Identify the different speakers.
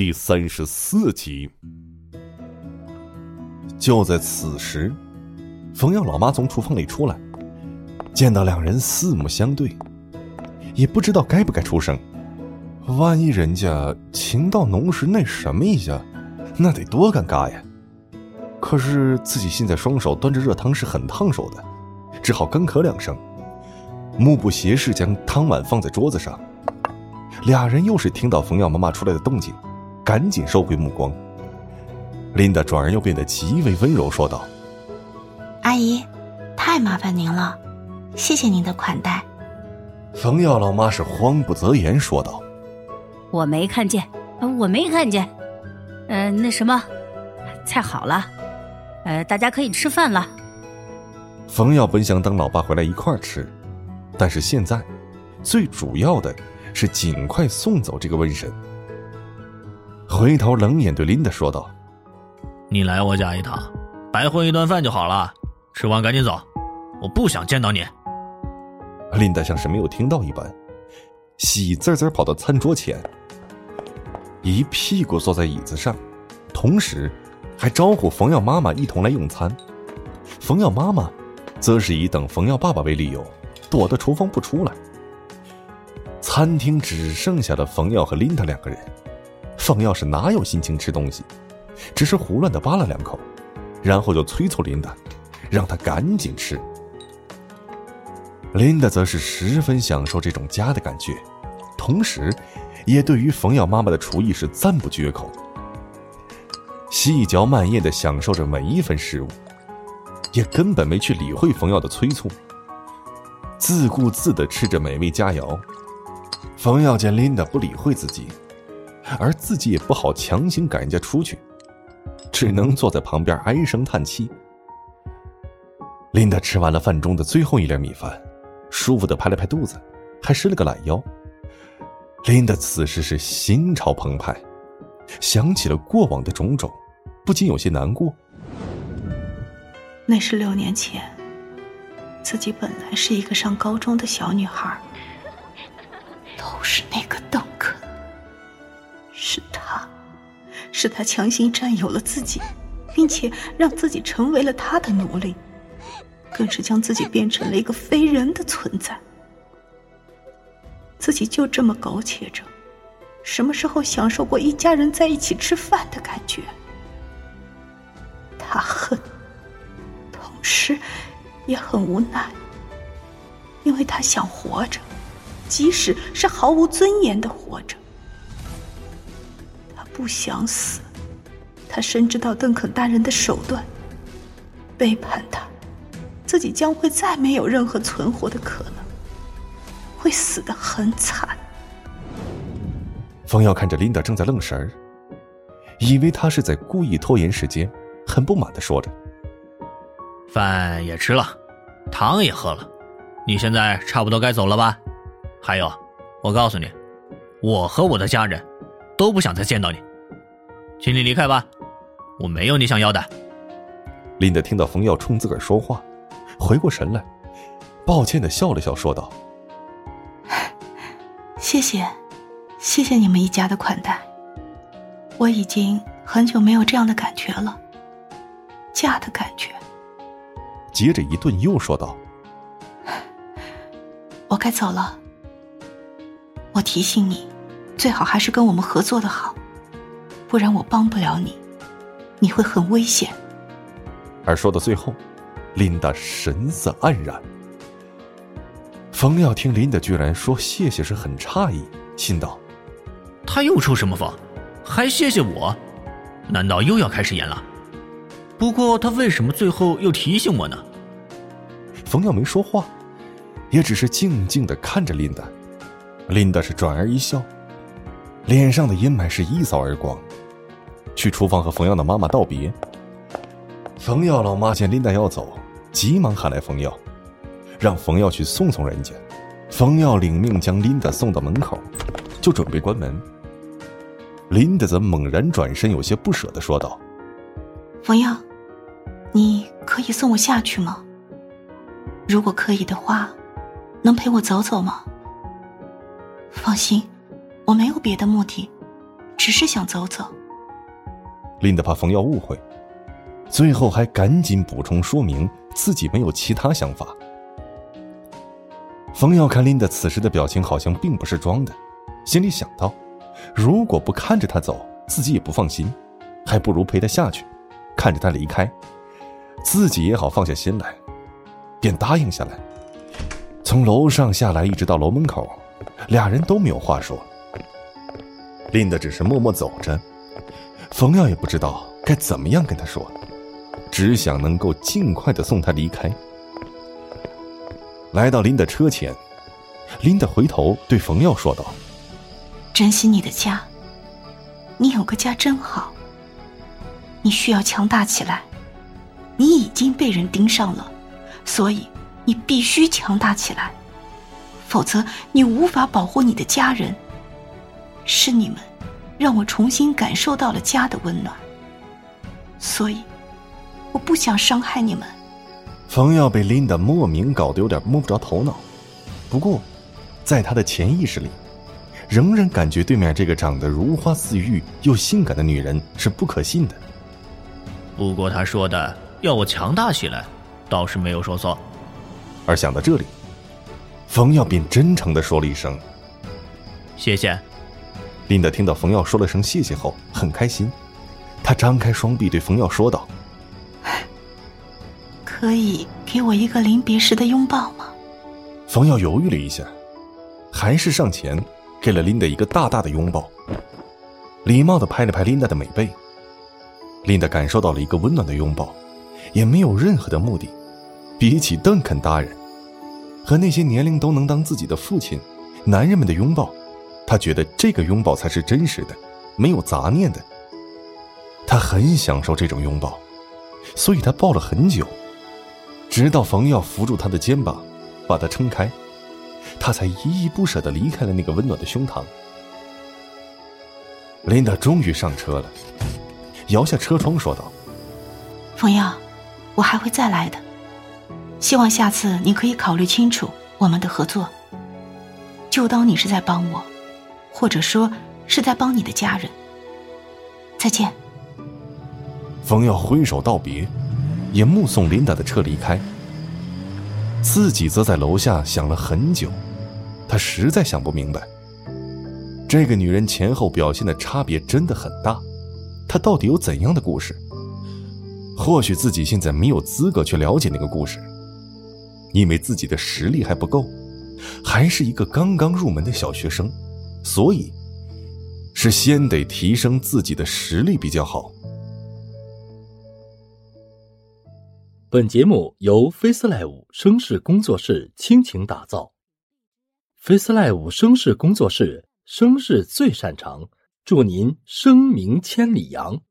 Speaker 1: 第三十四集。就在此时，冯耀老妈从厨房里出来，见到两人四目相对，也不知道该不该出声。万一人家情到浓时那什么一下，那得多尴尬呀！可是自己现在双手端着热汤是很烫手的，只好干咳两声，目不斜视将汤碗放在桌子上。俩人又是听到冯耀妈妈出来的动静，赶紧收回目光。琳达转而又变得极为温柔，说道：“
Speaker 2: 阿姨，太麻烦您了，谢谢您的款待。”
Speaker 1: 冯耀老妈是慌不择言，说道：“
Speaker 3: 我没看见，我没看见。嗯，那什么，菜好了，呃，大家可以吃饭了。”
Speaker 1: 冯耀本想等老爸回来一块儿吃，但是现在，最主要的是尽快送走这个瘟神。回头冷眼对琳达说道。
Speaker 4: 你来我家一趟，白混一顿饭就好了。吃完赶紧走，我不想见到你。
Speaker 1: 琳达像是没有听到一般，喜滋滋跑到餐桌前，一屁股坐在椅子上，同时还招呼冯耀妈妈一同来用餐。冯耀妈妈则是以等冯耀爸爸为理由，躲到厨房不出来。餐厅只剩下了冯耀和琳达两个人，冯耀是哪有心情吃东西？只是胡乱的扒了两口，然后就催促琳达，让她赶紧吃。琳达则是十分享受这种家的感觉，同时，也对于冯耀妈妈的厨艺是赞不绝口。细嚼慢咽的享受着每一份食物，也根本没去理会冯耀的催促，自顾自的吃着美味佳肴。冯耀见琳达不理会自己，而自己也不好强行赶人家出去。只能坐在旁边唉声叹气。琳达吃完了饭中的最后一粒米饭，舒服的拍了拍肚子，还伸了个懒腰。琳达此时是心潮澎湃，想起了过往的种种，不禁有些难过。
Speaker 2: 那是六年前，自己本来是一个上高中的小女孩，都是那个是他强行占有了自己，并且让自己成为了他的奴隶，更是将自己变成了一个非人的存在。自己就这么苟且着，什么时候享受过一家人在一起吃饭的感觉？他恨，同时也很无奈，因为他想活着，即使是毫无尊严的活着。不想死，他深知道邓肯大人的手段，背叛他，自己将会再没有任何存活的可能，会死得很惨。
Speaker 1: 方耀看着琳达正在愣神儿，以为他是在故意拖延时间，很不满的说着：“
Speaker 4: 饭也吃了，汤也喝了，你现在差不多该走了吧？还有，我告诉你，我和我的家人都不想再见到你。”请你离开吧，我没有你想要的。
Speaker 1: 琳达听到冯耀冲自个儿说话，回过神来，抱歉的笑了笑，说道：“
Speaker 2: 谢谢，谢谢你们一家的款待。我已经很久没有这样的感觉了，家的感觉。”
Speaker 1: 接着一顿又说道：“
Speaker 2: 我该走了。我提醒你，最好还是跟我们合作的好。”不然我帮不了你，你会很危险。
Speaker 1: 而说到最后，琳达神色黯然。冯耀听琳达居然说谢谢，是很诧异，心道：
Speaker 4: 他又出什么风，还谢谢我？难道又要开始演了？不过他为什么最后又提醒我呢？
Speaker 1: 冯耀没说话，也只是静静的看着琳达。琳达是转而一笑，脸上的阴霾是一扫而光。去厨房和冯耀的妈妈道别。冯耀老妈见琳达要走，急忙喊来冯耀，让冯耀去送送人家。冯耀领命将琳达送到门口，就准备关门。琳达则猛然转身，有些不舍的说道：“
Speaker 2: 冯耀，你可以送我下去吗？如果可以的话，能陪我走走吗？放心，我没有别的目的。”只是想走走。
Speaker 1: 琳达怕冯耀误会，最后还赶紧补充说明自己没有其他想法。冯耀看琳达此时的表情好像并不是装的，心里想到，如果不看着他走，自己也不放心，还不如陪他下去，看着他离开，自己也好放下心来，便答应下来。从楼上下来，一直到楼门口，俩人都没有话说。琳达只是默默走着。冯耀也不知道该怎么样跟他说，只想能够尽快的送他离开。来到林的车前，林的回头对冯耀说道：“
Speaker 2: 珍惜你的家，你有个家真好。你需要强大起来，你已经被人盯上了，所以你必须强大起来，否则你无法保护你的家人。是你们。”让我重新感受到了家的温暖，所以我不想伤害你们。
Speaker 1: 冯耀被琳达莫名搞得有点摸不着头脑，不过，在他的潜意识里，仍然感觉对面这个长得如花似玉又性感的女人是不可信的。
Speaker 4: 不过他说的要我强大起来，倒是没有说错。
Speaker 1: 而想到这里，冯耀便真诚的说了一声：“
Speaker 4: 谢谢。”
Speaker 1: 琳达听到冯耀说了声谢谢后，很开心。她张开双臂对冯耀说道：“
Speaker 2: 可以给我一个临别时的拥抱吗？”
Speaker 1: 冯耀犹豫了一下，还是上前给了琳达一个大大的拥抱，礼貌的拍了拍琳达的美背。琳达感受到了一个温暖的拥抱，也没有任何的目的。比起邓肯大人和那些年龄都能当自己的父亲男人们的拥抱。他觉得这个拥抱才是真实的，没有杂念的。他很享受这种拥抱，所以他抱了很久，直到冯耀扶住他的肩膀，把他撑开，他才依依不舍的离开了那个温暖的胸膛。琳达终于上车了，摇下车窗说道：“
Speaker 2: 冯耀，我还会再来的，希望下次你可以考虑清楚我们的合作，就当你是在帮我。”或者说是在帮你的家人。再见。
Speaker 1: 冯耀挥手道别，也目送琳达的车离开，自己则在楼下想了很久。他实在想不明白，这个女人前后表现的差别真的很大，她到底有怎样的故事？或许自己现在没有资格去了解那个故事，因为自己的实力还不够，还是一个刚刚入门的小学生。所以，是先得提升自己的实力比较好。
Speaker 5: 本节目由 FaceLive 声势工作室倾情打造，FaceLive 声势工作室声势最擅长，祝您声名千里扬。